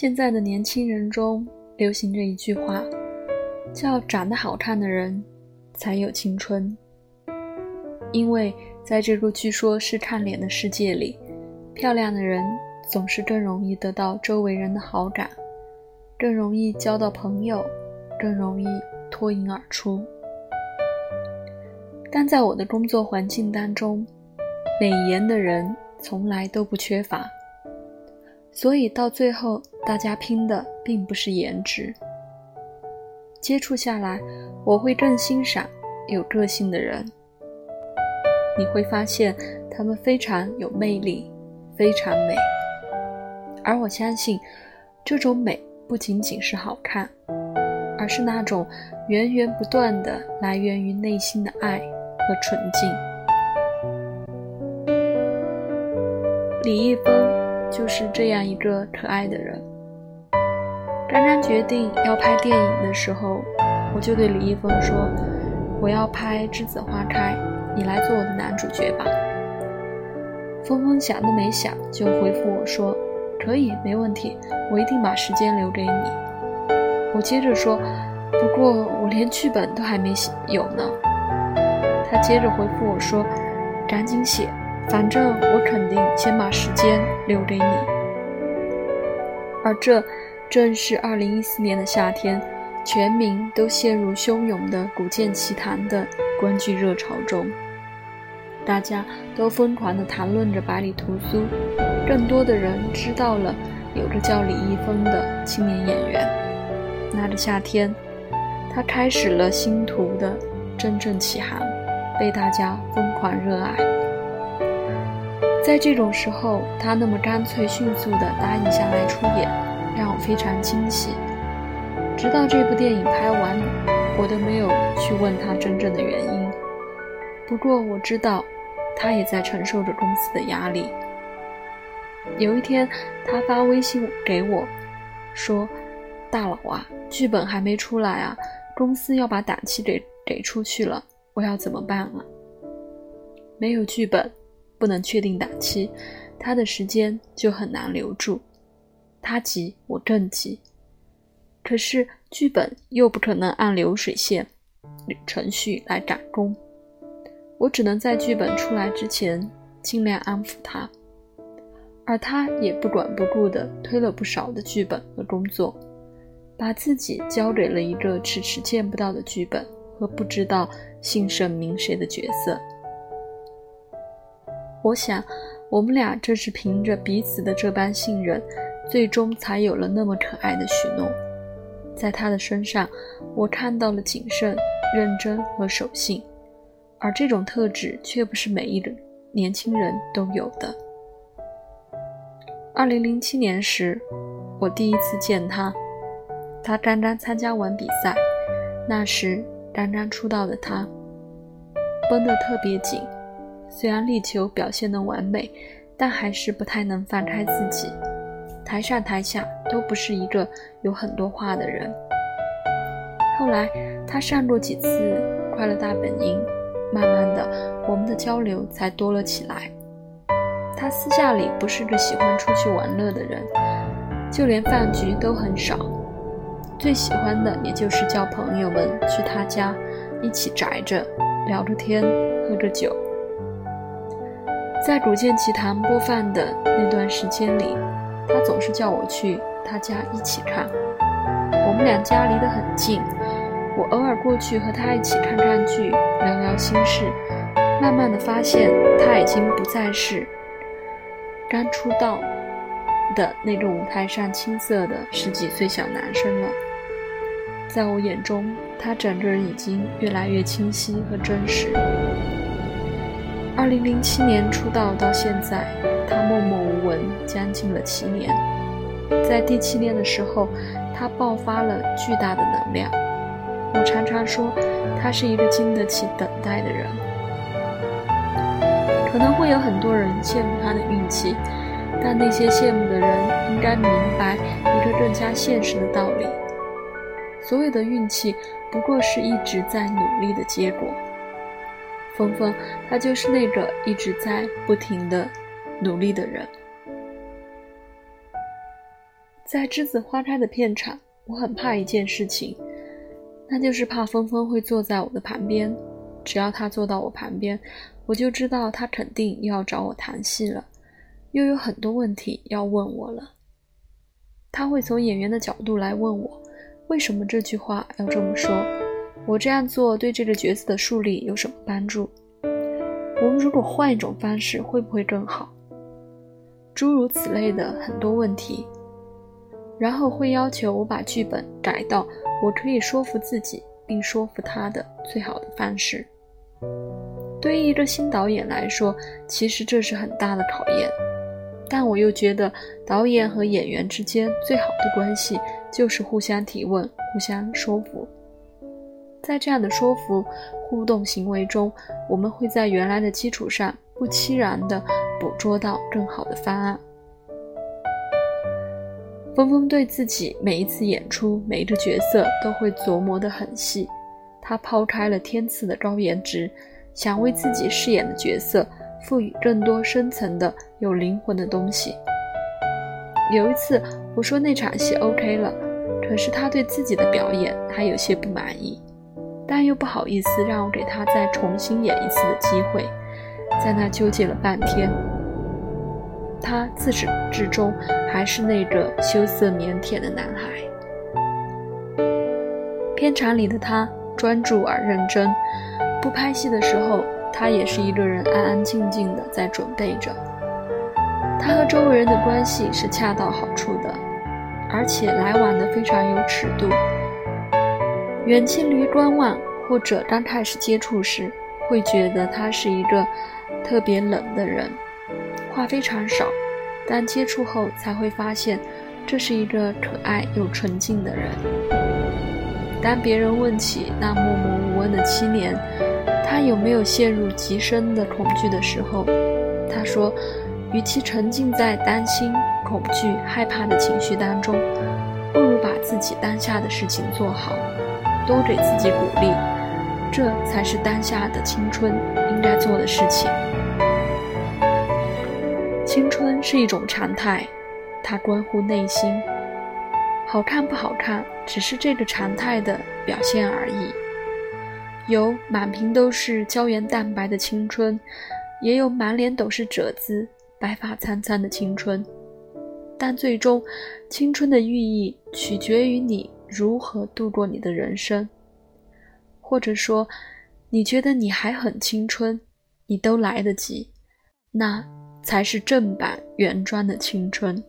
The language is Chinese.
现在的年轻人中流行着一句话，叫“长得好看的人才有青春”。因为在这个据说是看脸的世界里，漂亮的人总是更容易得到周围人的好感，更容易交到朋友，更容易脱颖而出。但在我的工作环境当中，美颜的人从来都不缺乏，所以到最后，大家拼的并不是颜值。接触下来，我会更欣赏有个性的人。你会发现，他们非常有魅力，非常美。而我相信，这种美不仅仅是好看，而是那种源源不断的来源于内心的爱。和纯净。李易峰就是这样一个可爱的人。刚刚决定要拍电影的时候，我就对李易峰说：“我要拍《栀子花开》，你来做我的男主角吧。”峰峰想都没想就回复我说：“可以，没问题，我一定把时间留给你。”我接着说：“不过我连剧本都还没写有呢。”他接着回复我说：“赶紧写，反正我肯定先把时间留给你。”而这正是2014年的夏天，全民都陷入汹涌的《古剑奇谭》的观剧热潮中，大家都疯狂地谈论着百里屠苏，更多的人知道了有个叫李易峰的青年演员。那个夏天，他开始了星途的真正起航。被大家疯狂热爱，在这种时候，他那么干脆迅速地答应下来出演，让我非常惊喜。直到这部电影拍完，我都没有去问他真正的原因。不过我知道，他也在承受着公司的压力。有一天，他发微信给我，说：“大佬啊，剧本还没出来啊，公司要把档期给给出去了。”我要怎么办啊？没有剧本，不能确定档期，他的时间就很难留住。他急，我更急。可是剧本又不可能按流水线程序来赶工，我只能在剧本出来之前尽量安抚他，而他也不管不顾地推了不少的剧本和工作，把自己交给了一个迟迟见不到的剧本。和不知道姓甚名谁的角色，我想，我们俩正是凭着彼此的这般信任，最终才有了那么可爱的许诺。在他的身上，我看到了谨慎、认真和守信，而这种特质却不是每一个年轻人都有的。二零零七年时，我第一次见他，他刚刚参加完比赛，那时。刚刚出道的他，绷得特别紧，虽然力求表现得完美，但还是不太能放开自己。台上台下都不是一个有很多话的人。后来他上过几次《快乐大本营》，慢慢的，我们的交流才多了起来。他私下里不是个喜欢出去玩乐的人，就连饭局都很少。最喜欢的也就是叫朋友们去他家，一起宅着，聊着天，喝着酒。在《古剑奇谭》播放的那段时间里，他总是叫我去他家一起看。我们两家离得很近，我偶尔过去和他一起看看剧，聊聊心事。慢慢的发现，他已经不再是刚出道的那个舞台上青涩的十几岁小男生了。在我眼中，他整个人已经越来越清晰和真实。二零零七年出道到现在，他默默无闻将近了七年。在第七年的时候，他爆发了巨大的能量。我常常说，他是一个经得起等待的人。可能会有很多人羡慕他的运气，但那些羡慕的人应该明白一个更加现实的道理。所有的运气不过是一直在努力的结果。峰峰，他就是那个一直在不停的努力的人。在栀子花开的片场，我很怕一件事情，那就是怕峰峰会坐在我的旁边。只要他坐到我旁边，我就知道他肯定要找我谈戏了，又有很多问题要问我了。他会从演员的角度来问我，为什么这句话要这么说？我这样做对这个角色的树立有什么帮助？我们如果换一种方式，会不会更好？诸如此类的很多问题。然后会要求我把剧本改到我可以说服自己并说服他的最好的方式。对于一个新导演来说，其实这是很大的考验。但我又觉得，导演和演员之间最好的关系就是互相提问、互相说服。在这样的说服、互动行为中，我们会在原来的基础上不期然地捕捉到更好的方案。峰峰对自己每一次演出、每一个角色都会琢磨得很细。他抛开了天赐的高颜值，想为自己饰演的角色赋予更多深层的、有灵魂的东西。有一次，我说那场戏 OK 了，可是他对自己的表演还有些不满意，但又不好意思让我给他再重新演一次的机会，在那纠结了半天。他自始至终还是那个羞涩腼腆的男孩。片场里的他专注而认真，不拍戏的时候，他也是一个人安安静静的在准备着。他和周围人的关系是恰到好处的，而且来往的非常有尺度。远近离观望或者刚开始接触时，会觉得他是一个特别冷的人。话非常少，但接触后才会发现，这是一个可爱又纯净的人。当别人问起那默默无闻的七年，他有没有陷入极深的恐惧的时候，他说：“与其沉浸在担心、恐惧、害怕的情绪当中，不如把自己当下的事情做好，多给自己鼓励，这才是当下的青春应该做的事情。”青春是一种常态，它关乎内心。好看不好看，只是这个常态的表现而已。有满屏都是胶原蛋白的青春，也有满脸都是褶子、白发苍苍的青春。但最终，青春的寓意取决于你如何度过你的人生。或者说，你觉得你还很青春，你都来得及。那。才是正版原装的青春。